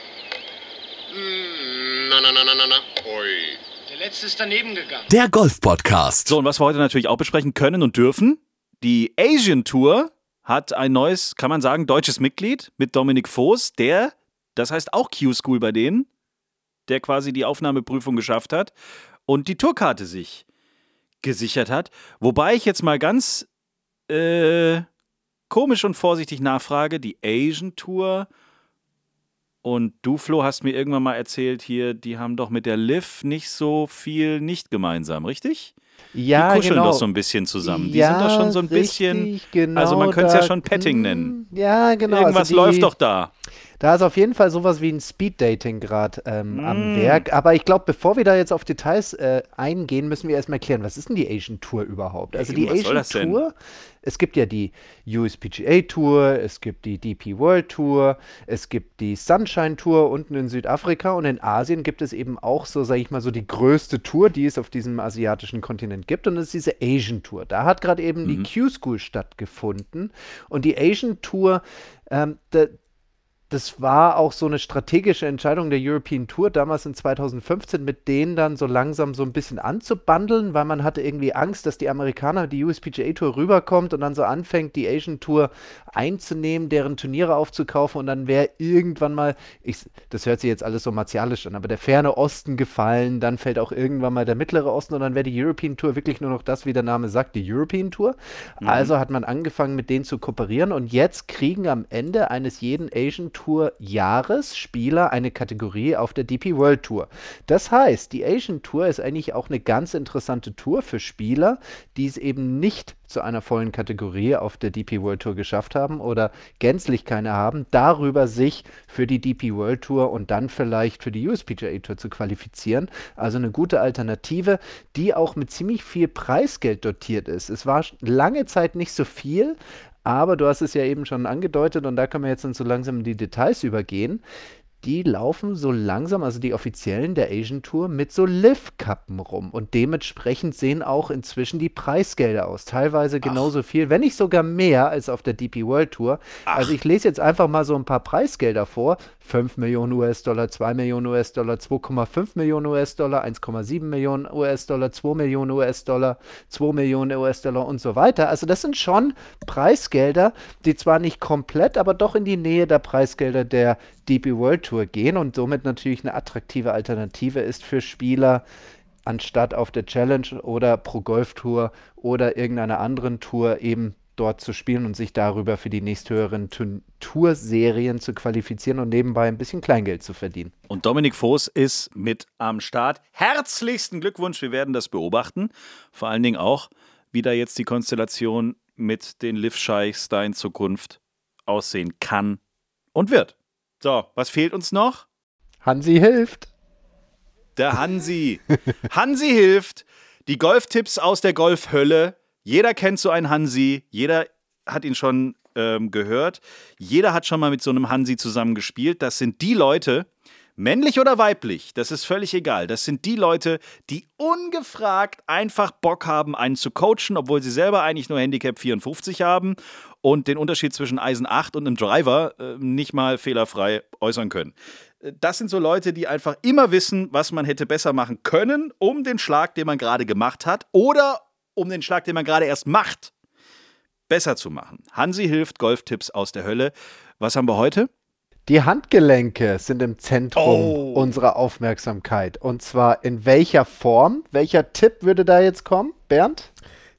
Na na na na na na. Oi. Der letzte ist daneben gegangen. Der Golf-Podcast. So, und was wir heute natürlich auch besprechen können und dürfen, die Asian Tour hat ein neues, kann man sagen, deutsches Mitglied mit Dominik Voß, der, das heißt auch Q-School bei denen, der quasi die Aufnahmeprüfung geschafft hat und die Tourkarte sich gesichert hat. Wobei ich jetzt mal ganz äh, komisch und vorsichtig nachfrage, die Asian Tour und du, Flo, hast mir irgendwann mal erzählt, hier, die haben doch mit der Liv nicht so viel nicht gemeinsam, richtig? Ja, die kuscheln genau. doch so ein bisschen zusammen. Die ja, sind doch schon so ein bisschen. richtig, Genau also man könnte es ja schon Petting nennen. Ja, genau. Irgendwas also die, läuft doch da. Da ist auf jeden Fall sowas wie ein Speed-Dating gerade ähm, am Mm. Werk. Aber ich glaube, bevor wir da jetzt auf Details äh, eingehen, müssen wir erstmal klären, was ist denn die Asian Tour überhaupt? Also Eben, die Asian? Tour, es gibt ja die USPGA Tour, es gibt die DP World Tour, es gibt die Sunshine Tour unten in Südafrika und in Asien gibt es eben auch so, sage ich mal, so die größte Tour, die es auf diesem asiatischen Kontinent gibt und das ist diese Asian Tour. Da hat gerade eben die Q-School stattgefunden und die Asian Tour, ähm, das war auch so eine strategische Entscheidung der European Tour damals in 2015, mit denen dann so langsam so ein bisschen anzubandeln, weil man hatte irgendwie Angst, dass die Amerikaner die USPGA Tour rüberkommt und dann so anfängt, die Asian Tour einzunehmen, deren Turniere aufzukaufen und dann wäre irgendwann mal, ich, das hört sich jetzt alles so martialisch an, aber der ferne Osten gefallen, dann fällt auch irgendwann mal der mittlere Osten und dann wäre die European Tour wirklich nur noch das, wie der Name sagt, die European Tour. Mhm. Also hat man angefangen, mit denen zu kooperieren und jetzt kriegen am Ende eines jeden Asian Tour Jahres Spieler eine Kategorie auf der DP World Tour. Das heißt, die Asian Tour ist eigentlich auch eine ganz interessante Tour für Spieler, die es eben nicht zu einer vollen Kategorie auf der DP World Tour geschafft haben oder gänzlich keine haben, darüber sich für die DP World Tour und dann vielleicht für die USPGA Tour zu qualifizieren. Also eine gute Alternative, die auch mit ziemlich viel Preisgeld dotiert ist. Es war lange Zeit nicht so viel, aber du hast es ja eben schon angedeutet und da können wir jetzt dann so langsam in die Details übergehen die laufen so langsam, also die offiziellen der Asian Tour, mit so Liv-Kappen rum. Und dementsprechend sehen auch inzwischen die Preisgelder aus. Teilweise genauso Ach. viel, wenn nicht sogar mehr als auf der DP World Tour. Ach. Also ich lese jetzt einfach mal so ein paar Preisgelder vor. 5 Millionen US-Dollar, 2 Millionen US-Dollar, 2,5 Millionen US-Dollar, 1,7 Millionen US-Dollar, 2 Millionen US-Dollar, 2 Millionen US-Dollar und so weiter. Also das sind schon Preisgelder, die zwar nicht komplett, aber doch in die Nähe der Preisgelder der DP World Tour gehen und somit natürlich eine attraktive Alternative ist für Spieler, anstatt auf der Challenge oder Pro Golf Tour oder irgendeiner anderen Tour eben dort zu spielen und sich darüber für die nächsthöheren Tourserien zu qualifizieren und nebenbei ein bisschen Kleingeld zu verdienen. Und Dominik Voß ist mit am Start. Herzlichsten Glückwunsch, wir werden das beobachten. Vor allen Dingen auch, wie da jetzt die Konstellation mit den Liv Scheichs da in Zukunft aussehen kann und wird. So, was fehlt uns noch? Hansi hilft. Der Hansi. Hansi hilft. Die Golftipps aus der Golfhölle. Jeder kennt so einen Hansi. Jeder hat ihn schon ähm, gehört. Jeder hat schon mal mit so einem Hansi zusammengespielt. Das sind die Leute, männlich oder weiblich, das ist völlig egal. Das sind die Leute, die ungefragt einfach Bock haben, einen zu coachen, obwohl sie selber eigentlich nur Handicap 54 haben und den Unterschied zwischen Eisen 8 und einem Driver äh, nicht mal fehlerfrei äußern können. Äh, das sind so Leute, die einfach immer wissen, was man hätte besser machen können, um den Schlag, den man gerade gemacht hat, oder um den Schlag, den man gerade erst macht, besser zu machen. Hansi hilft Golftipps aus der Hölle. Was haben wir heute? Die Handgelenke sind im Zentrum oh. unserer Aufmerksamkeit. Und zwar in welcher Form? Welcher Tipp würde da jetzt kommen, Bernd?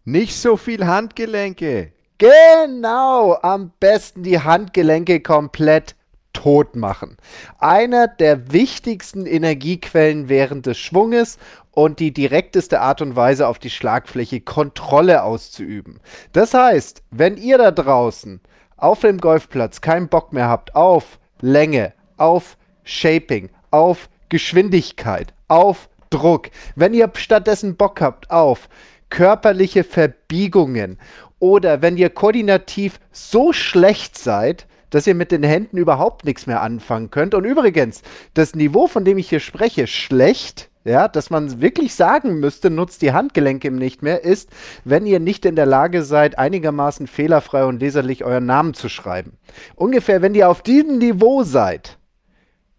Nicht so viel Handgelenke. Genau, am besten die Handgelenke komplett tot machen. Einer der wichtigsten Energiequellen während des Schwunges und die direkteste Art und Weise auf die Schlagfläche Kontrolle auszuüben. Das heißt, wenn ihr da draußen auf dem Golfplatz keinen Bock mehr habt auf Länge, auf Shaping, auf Geschwindigkeit, auf Druck, wenn ihr stattdessen Bock habt auf körperliche Verbiegungen oder wenn ihr koordinativ so schlecht seid, dass ihr mit den Händen überhaupt nichts mehr anfangen könnt. Und übrigens, das Niveau, von dem ich hier spreche, schlecht, ja, dass man wirklich sagen müsste, nutzt die Handgelenke nicht mehr, ist, wenn ihr nicht in der Lage seid, einigermaßen fehlerfrei und leserlich euren Namen zu schreiben. Ungefähr, wenn ihr auf diesem Niveau seid,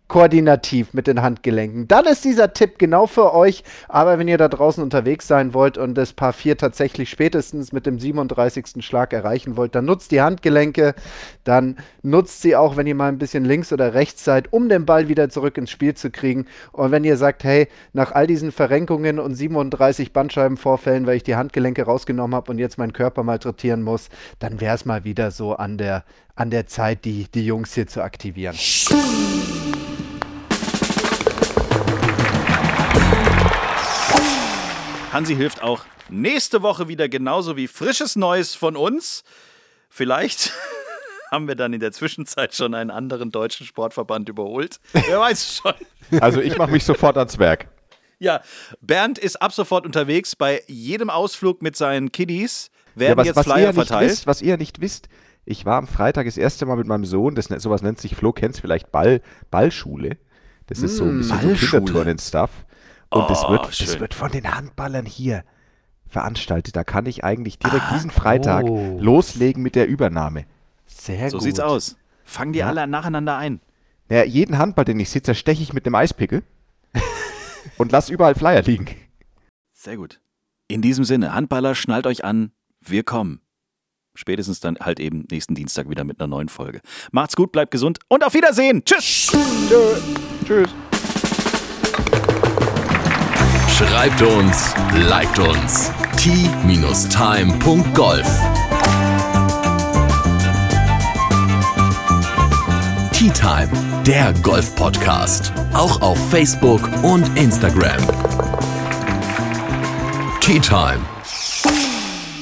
koordinativ mit den Handgelenken. Dann ist dieser Tipp genau für euch. Aber wenn ihr da draußen unterwegs sein wollt und das Paar 4 tatsächlich spätestens mit dem 37. Schlag erreichen wollt, dann nutzt die Handgelenke. Dann nutzt sie auch, wenn ihr mal ein bisschen links oder rechts seid, um den Ball wieder zurück ins Spiel zu kriegen. Und wenn ihr sagt, hey, nach all diesen Verrenkungen und 37 Bandscheibenvorfällen, weil ich die Handgelenke rausgenommen habe und jetzt meinen Körper malträtieren muss, dann wäre es mal wieder so an der, an der Zeit, die, die Jungs hier zu aktivieren. Hansi hilft auch nächste Woche wieder genauso wie frisches Neues von uns. Vielleicht haben wir dann in der Zwischenzeit schon einen anderen deutschen Sportverband überholt. Wer weiß schon. Also ich mache mich sofort ans Werk. Ja, Bernd ist ab sofort unterwegs bei jedem Ausflug mit seinen Kiddies. Werden ja, was, jetzt was Flyer verteilt. Wisst, was ihr nicht wisst, ich war am Freitag das erste Mal mit meinem Sohn, das, sowas nennt sich, Flo kennt es vielleicht, Ball, Ballschule. Das ist so ein bisschen Ballschule. so Kinderturnen-Stuff. Und oh, das, wird, das wird von den Handballern hier veranstaltet. Da kann ich eigentlich direkt ah, diesen Freitag oh. loslegen mit der Übernahme. Sehr so gut. So sieht's aus. Fangen die ja. alle nacheinander ein. Ja, jeden Handball, den ich sehe, zersteche ich mit dem Eispickel und lass überall Flyer liegen. Sehr gut. In diesem Sinne, Handballer, schnallt euch an, wir kommen. Spätestens dann halt eben nächsten Dienstag wieder mit einer neuen Folge. Macht's gut, bleibt gesund und auf Wiedersehen. Tschüss. Tschüss. Schreibt uns, liked uns. t-time.golf Tea Time, der Golf-Podcast. Auch auf Facebook und Instagram. Tea Time.